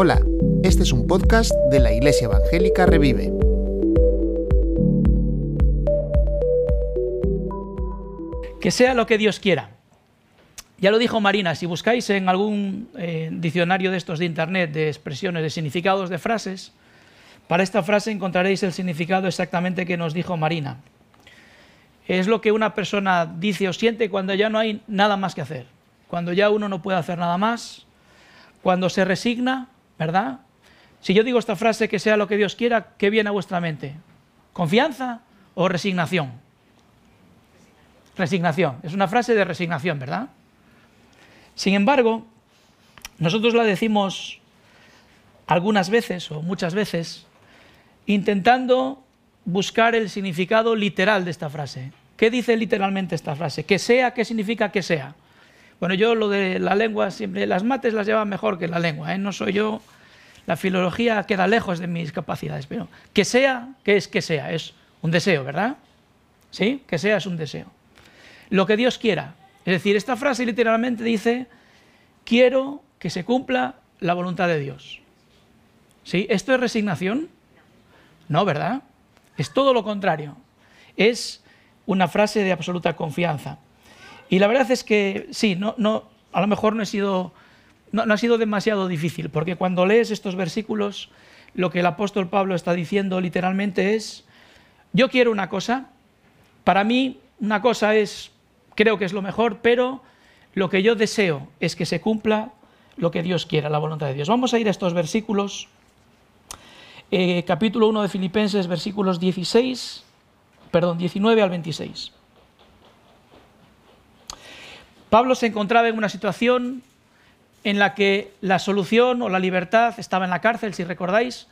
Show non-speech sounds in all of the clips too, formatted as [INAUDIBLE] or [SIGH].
Hola, este es un podcast de la Iglesia Evangélica Revive. Que sea lo que Dios quiera. Ya lo dijo Marina, si buscáis en algún eh, diccionario de estos de Internet de expresiones, de significados de frases, para esta frase encontraréis el significado exactamente que nos dijo Marina. Es lo que una persona dice o siente cuando ya no hay nada más que hacer, cuando ya uno no puede hacer nada más, cuando se resigna, ¿verdad? Si yo digo esta frase, que sea lo que Dios quiera, ¿qué viene a vuestra mente? ¿Confianza o resignación? Resignación. Es una frase de resignación, ¿verdad? Sin embargo, nosotros la decimos algunas veces o muchas veces intentando buscar el significado literal de esta frase. ¿Qué dice literalmente esta frase? Que sea, ¿qué significa que sea? Bueno, yo lo de la lengua siempre, las mates las llevan mejor que la lengua, ¿eh? no soy yo, la filología queda lejos de mis capacidades, pero que sea, ¿qué es que sea? Es un deseo, ¿verdad? ¿Sí? Que sea es un deseo. Lo que Dios quiera. Es decir, esta frase literalmente dice, quiero que se cumpla la voluntad de Dios. ¿Sí? ¿Esto es resignación? No, ¿verdad? Es todo lo contrario. Es una frase de absoluta confianza. Y la verdad es que sí, no, no, a lo mejor no, he sido, no, ha sido demasiado difícil, porque cuando lees estos versículos, lo que el apóstol Pablo está diciendo literalmente es, yo quiero una cosa, para mí una cosa es, creo que es lo mejor, pero lo que yo deseo es que se cumpla lo que Dios quiera, la voluntad de Dios. Vamos a ir a estos versículos, eh, capítulo 1 de Filipenses, versículos 16, perdón, 19 al 26. Pablo se encontraba en una situación en la que la solución o la libertad estaba en la cárcel, si recordáis,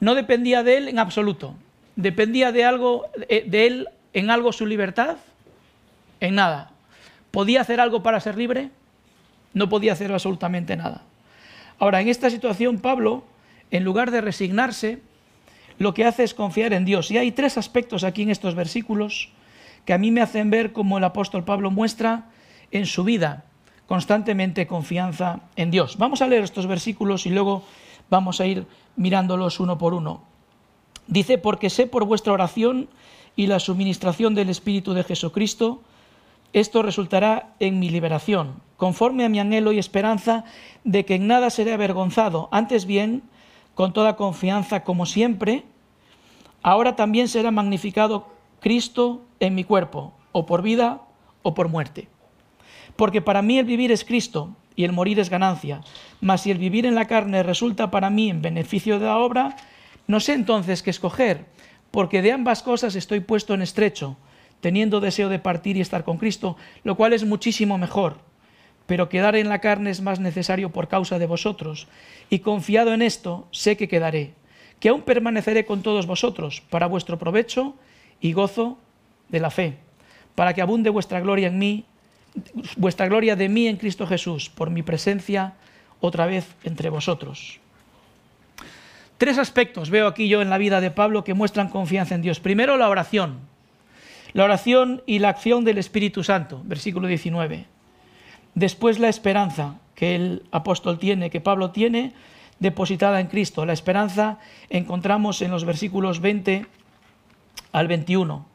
no dependía de él en absoluto. ¿Dependía de algo eh, de él en algo su libertad? En nada. ¿Podía hacer algo para ser libre? No podía hacer absolutamente nada. Ahora, en esta situación, Pablo, en lugar de resignarse, lo que hace es confiar en Dios. Y hay tres aspectos aquí en estos versículos que a mí me hacen ver cómo el apóstol Pablo muestra en su vida constantemente confianza en Dios. Vamos a leer estos versículos y luego vamos a ir mirándolos uno por uno. Dice, porque sé por vuestra oración y la suministración del Espíritu de Jesucristo, esto resultará en mi liberación, conforme a mi anhelo y esperanza de que en nada seré avergonzado, antes bien, con toda confianza como siempre, ahora también será magnificado Cristo en mi cuerpo, o por vida o por muerte. Porque para mí el vivir es Cristo y el morir es ganancia. Mas si el vivir en la carne resulta para mí en beneficio de la obra, no sé entonces qué escoger, porque de ambas cosas estoy puesto en estrecho, teniendo deseo de partir y estar con Cristo, lo cual es muchísimo mejor. Pero quedar en la carne es más necesario por causa de vosotros, y confiado en esto, sé que quedaré, que aún permaneceré con todos vosotros, para vuestro provecho y gozo de la fe, para que abunde vuestra gloria en mí vuestra gloria de mí en Cristo Jesús, por mi presencia otra vez entre vosotros. Tres aspectos veo aquí yo en la vida de Pablo que muestran confianza en Dios. Primero, la oración. La oración y la acción del Espíritu Santo, versículo 19. Después, la esperanza que el apóstol tiene, que Pablo tiene, depositada en Cristo. La esperanza encontramos en los versículos 20 al 21.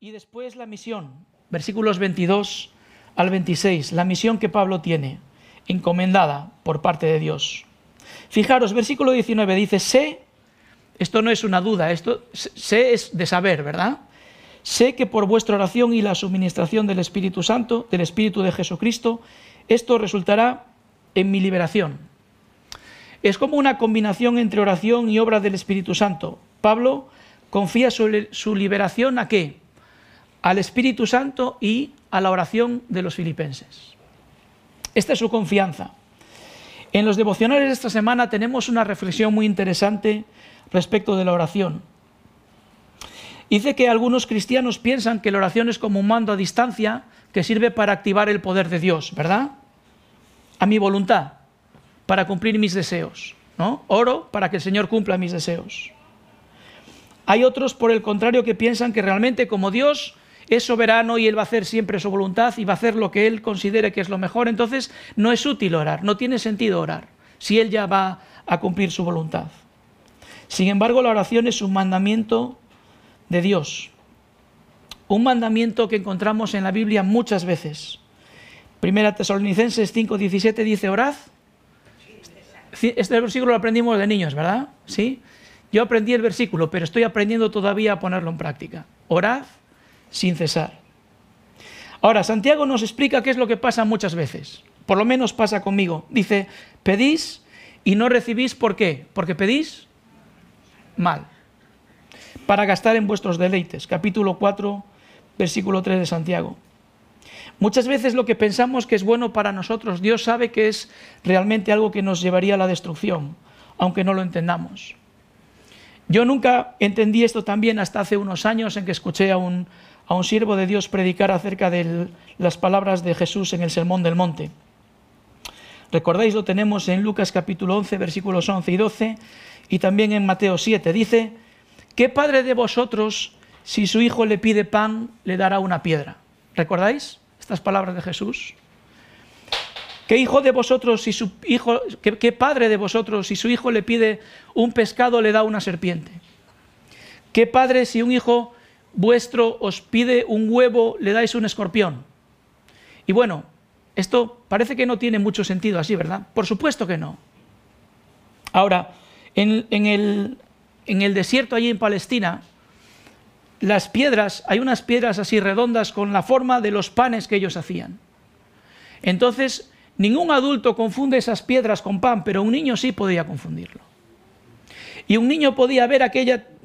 Y después la misión, versículos 22 al 26, la misión que Pablo tiene, encomendada por parte de Dios. Fijaros, versículo 19 dice, sé, esto no es una duda, esto sé es de saber, ¿verdad? Sé que por vuestra oración y la suministración del Espíritu Santo, del Espíritu de Jesucristo, esto resultará en mi liberación. Es como una combinación entre oración y obra del Espíritu Santo. Pablo confía su, su liberación a qué? Al Espíritu Santo y a la oración de los filipenses. Esta es su confianza. En los devocionales de esta semana tenemos una reflexión muy interesante respecto de la oración. Dice que algunos cristianos piensan que la oración es como un mando a distancia que sirve para activar el poder de Dios, ¿verdad? A mi voluntad, para cumplir mis deseos. ¿no? Oro para que el Señor cumpla mis deseos. Hay otros, por el contrario, que piensan que realmente como Dios es soberano y Él va a hacer siempre su voluntad y va a hacer lo que Él considere que es lo mejor, entonces no es útil orar, no tiene sentido orar, si Él ya va a cumplir su voluntad. Sin embargo, la oración es un mandamiento de Dios, un mandamiento que encontramos en la Biblia muchas veces. Primera Tesalonicenses 5:17 dice, orad. Este versículo lo aprendimos de niños, ¿verdad? Sí. Yo aprendí el versículo, pero estoy aprendiendo todavía a ponerlo en práctica. Orad sin cesar. Ahora, Santiago nos explica qué es lo que pasa muchas veces. Por lo menos pasa conmigo. Dice, pedís y no recibís, ¿por qué? Porque pedís mal. Para gastar en vuestros deleites. Capítulo 4, versículo 3 de Santiago. Muchas veces lo que pensamos que es bueno para nosotros, Dios sabe que es realmente algo que nos llevaría a la destrucción, aunque no lo entendamos. Yo nunca entendí esto también hasta hace unos años en que escuché a un, a un siervo de Dios predicar acerca de las palabras de Jesús en el Sermón del Monte. Recordáis, lo tenemos en Lucas capítulo 11, versículos 11 y 12, y también en Mateo 7. Dice, ¿qué padre de vosotros, si su hijo le pide pan, le dará una piedra? ¿Recordáis? estas palabras de Jesús? ¿Qué hijo de vosotros, si su hijo, qué, padre de vosotros, si su hijo le pide un pescado, le da una serpiente? ¿Qué padre, si un hijo vuestro os pide un huevo, le dais un escorpión? Y bueno, esto parece que no tiene mucho sentido así, ¿verdad? Por supuesto que no. Ahora, en, el, desierto allí en Palestina, las piedras, hay unas piedras así redondas con la forma de los panes que ellos hacían. Entonces, ningún adulto confunde esas piedras con pan, pero un niño sí podía confundirlo. Y un niño podía ver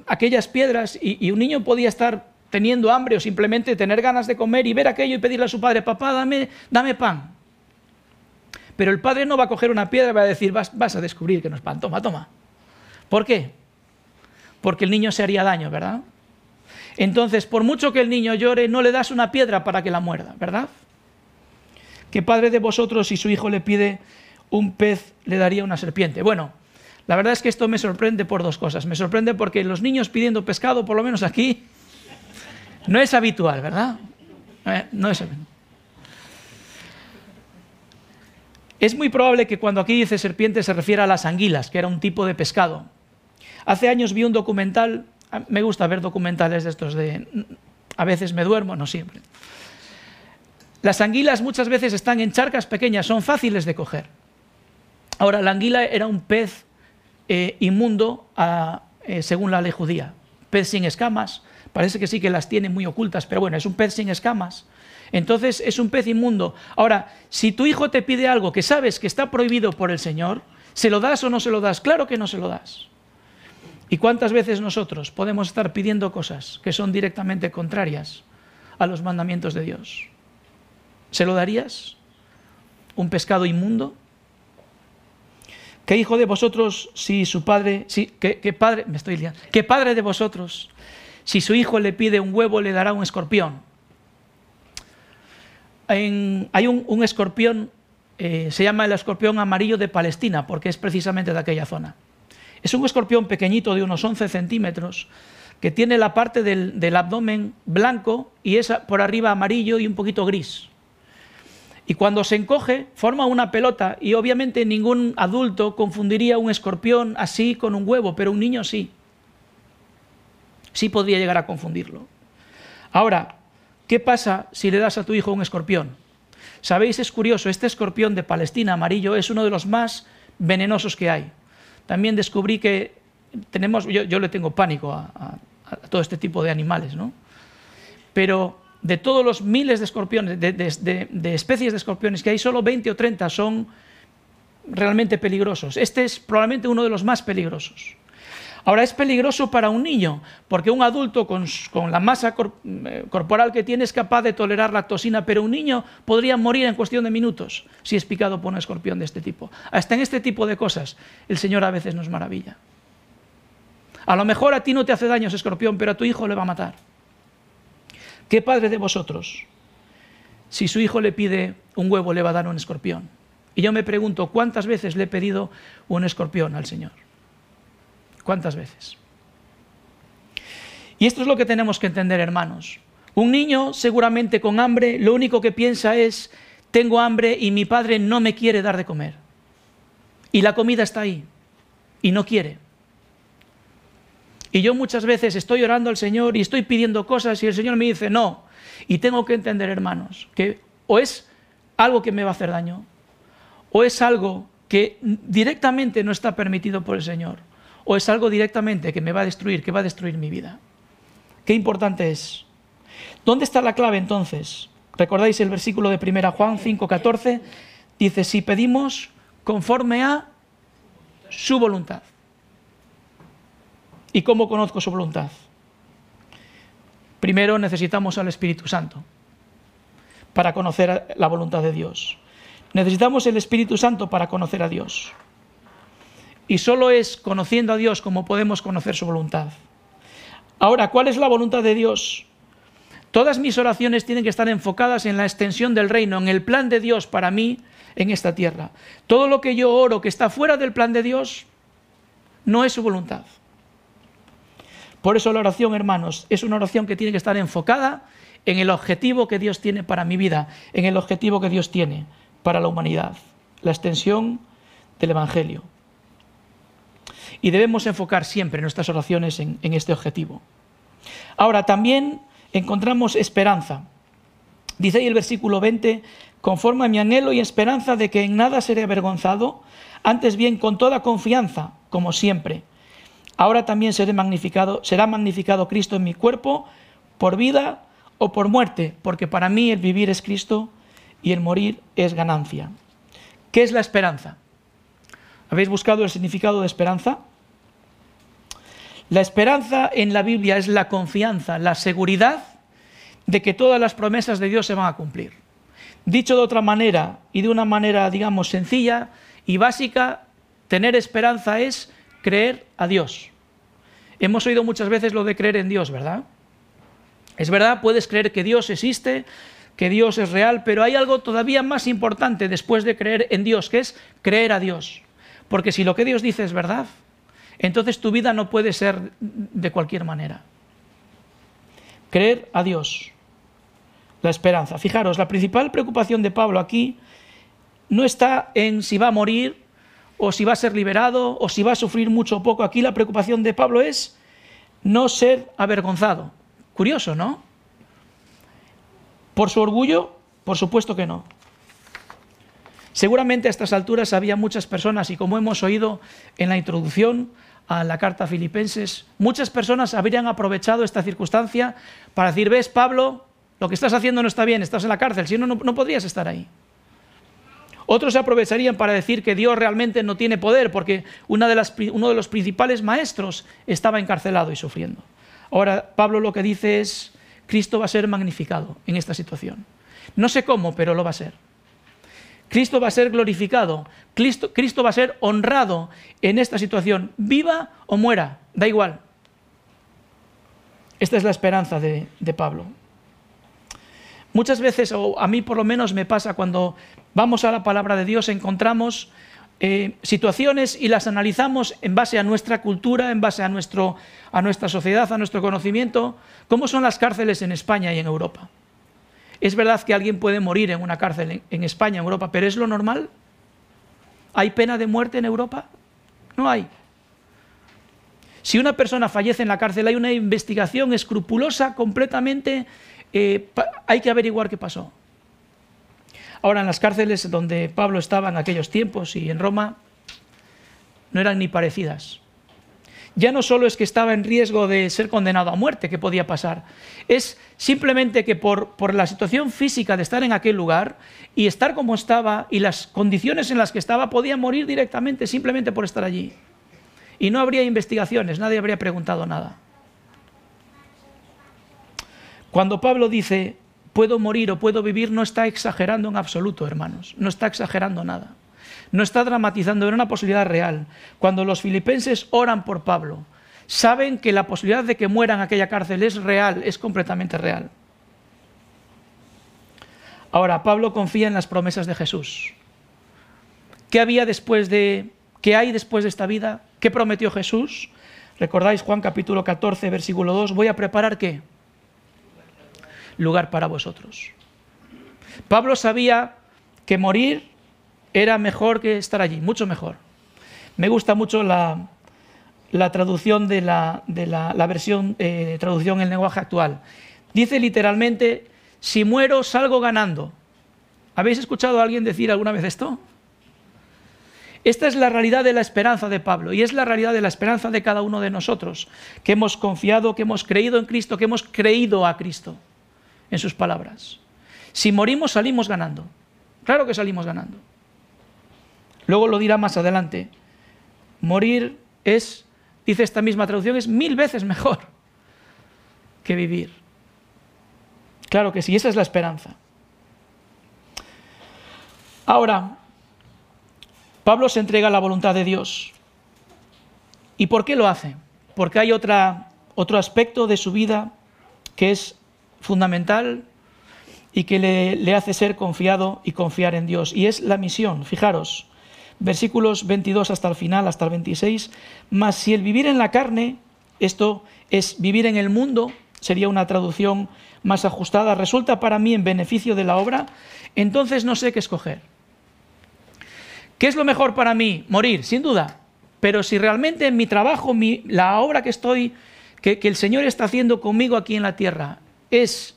aquellas piedras y, un niño podía estar teniendo hambre o simplemente tener ganas de comer y ver aquello y pedirle a su padre, papá, dame, dame pan. Pero el padre no va a coger una piedra y va a decir, vas, vas a descubrir que no es pan, toma, toma. ¿Por qué? Porque el niño se haría daño, ¿verdad? Entonces, por mucho que el niño llore, no le das una piedra para que la muerda, ¿verdad? ¿Qué padre de vosotros, si su hijo le pide un pez, le daría una serpiente? Bueno, la verdad es que esto me sorprende por dos cosas. Me sorprende porque los niños pidiendo pescado, por lo menos aquí, no es habitual, ¿verdad? Eh, no es habitual. Es muy probable que cuando aquí dice serpiente se refiera a las anguilas, que era un tipo de pescado. Hace años vi un documental me gusta ver documentales de estos de... A veces me duermo, no siempre. Las anguilas muchas veces están en charcas pequeñas, son fáciles de coger. Ahora, la anguila era un pez eh, inmundo eh, según la ley judía. Pez sin escamas, parece que sí que las tiene muy ocultas, pero bueno, es un pez sin escamas. Entonces es un pez inmundo. Ahora, si tu hijo te pide algo que sabes que está prohibido por el Señor, ¿se lo das o no se lo das? Claro que no se lo das. ¿Y cuántas veces nosotros podemos estar pidiendo cosas que son directamente contrarias a los mandamientos de Dios? ¿Se lo darías? ¿Un pescado inmundo? ¿Qué hijo de vosotros, si su padre, qué, padre, me estoy liando, qué padre de vosotros, si su hijo le pide un huevo, le dará un escorpión? hay un, escorpión, eh, se llama el escorpión amarillo de Palestina, porque es precisamente de aquella zona. Es un escorpión pequeñito de unos 11 centímetros que tiene la parte del, abdomen blanco y es por arriba amarillo y un poquito gris. Y cuando se encoge, forma una pelota y obviamente ningún adulto confundiría un escorpión así con un huevo, pero un niño sí. Sí podría llegar a confundirlo. Ahora, ¿qué pasa si le das a tu hijo un escorpión? Sabéis, es curioso, este escorpión de Palestina amarillo es uno de los más venenosos que hay también descubrí que tenemos, yo, le tengo pánico a, todo este tipo de animales, ¿no? Pero de todos los miles de escorpiones, de, especies de escorpiones que hay, solo 20 o 30 son realmente peligrosos. Este es probablemente uno de los más peligrosos. Ahora es peligroso para un niño, porque un adulto con, la masa eh, corporal que tiene es capaz de tolerar la toxina, pero un niño podría morir en cuestión de minutos si es picado por un escorpión de este tipo. Hasta en este tipo de cosas el Señor a veces nos maravilla. A lo mejor a ti no te hace daño ese escorpión, pero a tu hijo le va a matar. ¿Qué padre de vosotros, si su hijo le pide un huevo, le va a dar un escorpión? Y yo me pregunto, ¿cuántas veces le he pedido un escorpión al Señor? ¿Cuántas veces? Y esto es lo que tenemos que entender, hermanos. Un niño seguramente con hambre lo único que piensa es, tengo hambre y mi padre no me quiere dar de comer. Y la comida está ahí y no quiere. Y yo muchas veces estoy orando al Señor y estoy pidiendo cosas y el Señor me dice no. Y tengo que entender, hermanos, que o es algo que me va a hacer daño o es algo que directamente no está permitido por el Señor o es algo directamente que me va a destruir, que va a destruir mi vida. Qué importante es. ¿Dónde está la clave entonces? ¿Recordáis el versículo de 1 Juan 5:14? Dice, si pedimos conforme a su voluntad. ¿Y cómo conozco su voluntad? Primero necesitamos al Espíritu Santo para conocer la voluntad de Dios. Necesitamos el Espíritu Santo para conocer a Dios. Y solo es conociendo a Dios como podemos conocer su voluntad. Ahora, ¿cuál es la voluntad de Dios? Todas mis oraciones tienen que estar enfocadas en la extensión del reino, en el plan de Dios para mí en esta tierra. Todo lo que yo oro que está fuera del plan de Dios no es su voluntad. Por eso la oración, hermanos, es una oración que tiene que estar enfocada en el objetivo que Dios tiene para mi vida, en el objetivo que Dios tiene para la humanidad, la extensión del Evangelio. Y debemos enfocar siempre nuestras oraciones en, este objetivo. Ahora, también encontramos esperanza. Dice ahí el versículo 20, conforme a mi anhelo y esperanza de que en nada seré avergonzado, antes bien con toda confianza, como siempre. Ahora también magnificado, será magnificado Cristo en mi cuerpo, por vida o por muerte, porque para mí el vivir es Cristo y el morir es ganancia. ¿Qué es la esperanza? ¿Habéis buscado el significado de esperanza? La esperanza en la Biblia es la confianza, la seguridad de que todas las promesas de Dios se van a cumplir. Dicho de otra manera y de una manera, digamos, sencilla y básica, tener esperanza es creer a Dios. Hemos oído muchas veces lo de creer en Dios, ¿verdad? Es verdad, puedes creer que Dios existe, que Dios es real, pero hay algo todavía más importante después de creer en Dios, que es creer a Dios. Porque si lo que Dios dice es verdad, entonces tu vida no puede ser de cualquier manera. Creer a Dios, la esperanza. Fijaros, la principal preocupación de Pablo aquí no está en si va a morir o si va a ser liberado o si va a sufrir mucho o poco. Aquí la preocupación de Pablo es no ser avergonzado. Curioso, ¿no? ¿Por su orgullo? Por supuesto que no. Seguramente a estas alturas había muchas personas, y como hemos oído en la introducción a la carta Filipenses, muchas personas habrían aprovechado esta circunstancia para decir, ves Pablo, lo que estás haciendo no está bien, estás en la cárcel, si no, no podrías estar ahí. Otros se aprovecharían para decir que Dios realmente no tiene poder porque uno de los principales maestros estaba encarcelado y sufriendo. Ahora, Pablo lo que dice es, Cristo va a ser magnificado en esta situación. No sé cómo, pero lo va a ser. Cristo va a ser glorificado, Cristo va a ser honrado en esta situación, viva o muera, da igual. Esta es la esperanza de, Pablo. Muchas veces, o a mí por lo menos me pasa cuando vamos a la palabra de Dios, encontramos eh, situaciones y las analizamos en base a nuestra cultura, en base a, nuestro, a nuestra sociedad, a nuestro conocimiento, cómo son las cárceles en España y en Europa. Es verdad que alguien puede morir en una cárcel en, España, en Europa, pero ¿es lo normal? ¿Hay pena de muerte en Europa? No hay. Si una persona fallece en la cárcel, hay una investigación escrupulosa, completamente, eh, hay que averiguar qué pasó. Ahora, en las cárceles donde Pablo estaba en aquellos tiempos y en Roma, no eran ni parecidas ya no solo es que estaba en riesgo de ser condenado a muerte, que podía pasar, es simplemente que por, por, la situación física de estar en aquel lugar y estar como estaba y las condiciones en las que estaba, podía morir directamente simplemente por estar allí. Y no habría investigaciones, nadie habría preguntado nada. Cuando Pablo dice, puedo morir o puedo vivir, no está exagerando en absoluto, hermanos, no está exagerando nada no está dramatizando, era una posibilidad real. Cuando los filipenses oran por Pablo, saben que la posibilidad de que muera en aquella cárcel es real, es completamente real. Ahora, Pablo confía en las promesas de Jesús. ¿Qué había después de qué hay después de esta vida? ¿Qué prometió Jesús? ¿Recordáis Juan capítulo 14, versículo 2? Voy a preparar qué? Lugar para vosotros. Pablo sabía que morir era mejor que estar allí, mucho mejor. Me gusta mucho la, traducción de la, versión, eh, traducción en el lenguaje actual. Dice literalmente, si muero salgo ganando. ¿Habéis escuchado a alguien decir alguna vez esto? Esta es la realidad de la esperanza de Pablo y es la realidad de la esperanza de cada uno de nosotros, que hemos confiado, que hemos creído en Cristo, que hemos creído a Cristo en sus palabras. Si morimos salimos ganando. Claro que salimos ganando. Luego lo dirá más adelante. Morir es, dice esta misma traducción, es mil veces mejor [LAUGHS] que vivir. Claro que sí, esa es la esperanza. Ahora, Pablo se entrega a la voluntad de Dios. ¿Y por qué lo hace? Porque hay otra, otro aspecto de su vida que es fundamental y que le, hace ser confiado y confiar en Dios. Y es la misión. Fijaros, versículos 22 hasta el final, hasta el 26. Mas si el vivir en la carne, esto es vivir en el mundo, sería una traducción más ajustada, resulta para mí en beneficio de la obra, entonces no sé qué escoger. ¿Qué es lo mejor para mí? Morir, sin duda. Pero si realmente en mi trabajo, la obra que estoy, que el Señor está haciendo conmigo aquí en la tierra, es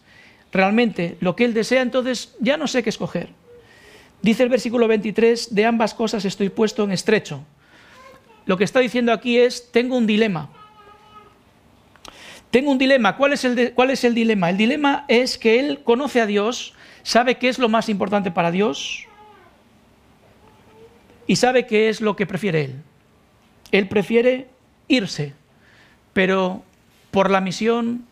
realmente lo que Él desea, entonces ya no sé qué escoger. Dice el versículo 23, de ambas cosas estoy puesto en estrecho. Lo que está diciendo aquí es, tengo un dilema. Tengo un dilema. ¿Cuál es, el ¿Cuál es el dilema? El dilema es que Él conoce a Dios, sabe qué es lo más importante para Dios, y sabe qué es lo que prefiere él. Él prefiere irse, pero por la misión,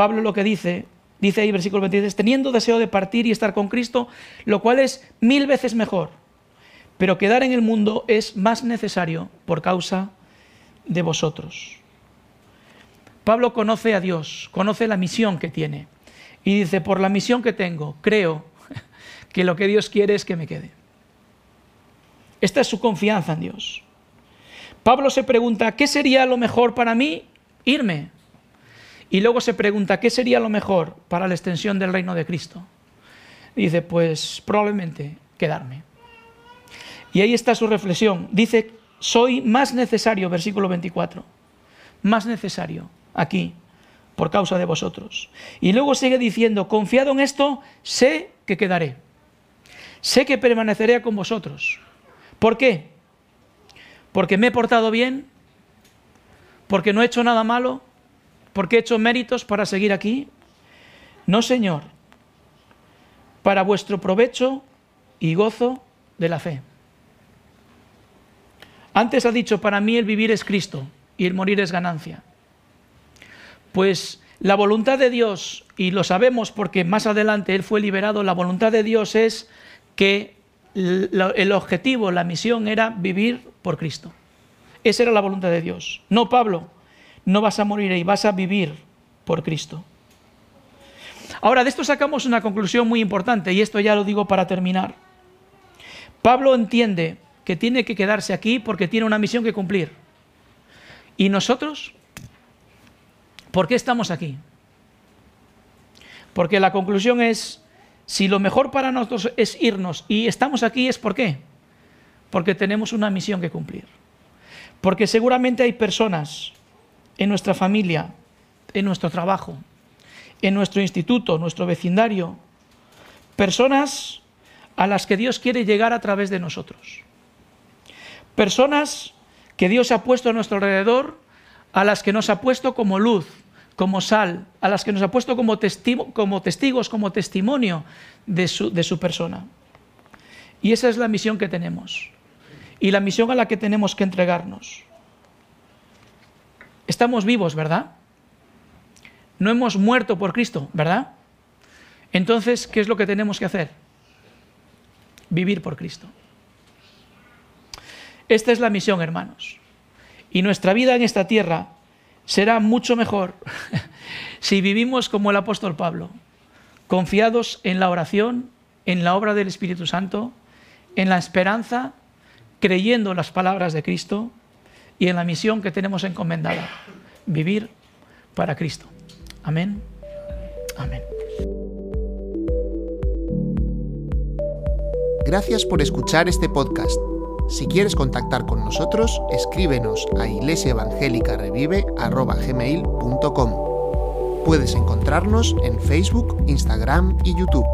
Pablo lo que dice, dice ahí versículo 23, teniendo deseo de partir y estar con Cristo, lo cual es mil veces mejor, pero quedar en el mundo es más necesario por causa de vosotros. Pablo conoce a Dios, conoce la misión que tiene y dice, por la misión que tengo, creo [LAUGHS] que lo que Dios quiere es que me quede. Esta es su confianza en Dios. Pablo se pregunta, ¿qué sería lo mejor para mí? Irme. Y luego se pregunta, ¿qué sería lo mejor para la extensión del reino de Cristo? Dice, pues probablemente quedarme. Y ahí está su reflexión. Dice, soy más necesario, versículo 24, más necesario aquí por causa de vosotros. Y luego sigue diciendo, confiado en esto, sé que quedaré. Sé que permaneceré con vosotros. ¿Por qué? Porque me he portado bien, porque no he hecho nada malo, porque he hecho méritos para seguir aquí. No, Señor, para vuestro provecho y gozo de la fe. Antes ha dicho, para mí el vivir es Cristo y el morir es ganancia. Pues la voluntad de Dios, y lo sabemos porque más adelante Él fue liberado, la voluntad de Dios es que el objetivo, la misión era vivir por Cristo. Esa era la voluntad de Dios. No, Pablo, no vas a morir ahí, vas a vivir por Cristo. Ahora, de esto sacamos una conclusión muy importante, y esto ya lo digo para terminar. Pablo entiende que tiene que quedarse aquí porque tiene una misión que cumplir. ¿Y nosotros? ¿Por qué estamos aquí? Porque la conclusión es, si lo mejor para nosotros es irnos y estamos aquí es por qué? Porque tenemos una misión que cumplir. Porque seguramente hay personas en nuestra familia, en nuestro trabajo, en nuestro instituto, nuestro vecindario, personas a las que Dios quiere llegar a través de nosotros. Personas que Dios ha puesto a nuestro alrededor, a las que nos ha puesto como luz, como sal, a las que nos ha puesto como, como testigos, como testimonio de su persona. Y esa es la misión que tenemos. Y la misión a la que tenemos que entregarnos. Estamos vivos, ¿verdad? No hemos muerto por Cristo, ¿verdad? Entonces, ¿qué es lo que tenemos que hacer? Vivir por Cristo. Esta es la misión, hermanos. Y nuestra vida en esta tierra será mucho mejor [LAUGHS] si vivimos como el apóstol Pablo, confiados en la oración, en la obra del Espíritu Santo, en la esperanza, creyendo las palabras de Cristo y en la misión que tenemos encomendada, vivir para Cristo. Amén. Amén. Gracias por escuchar este podcast. Si quieres contactar con nosotros, escríbenos a iglesiaevangelicarevive.com. Puedes encontrarnos en Facebook, Instagram y YouTube.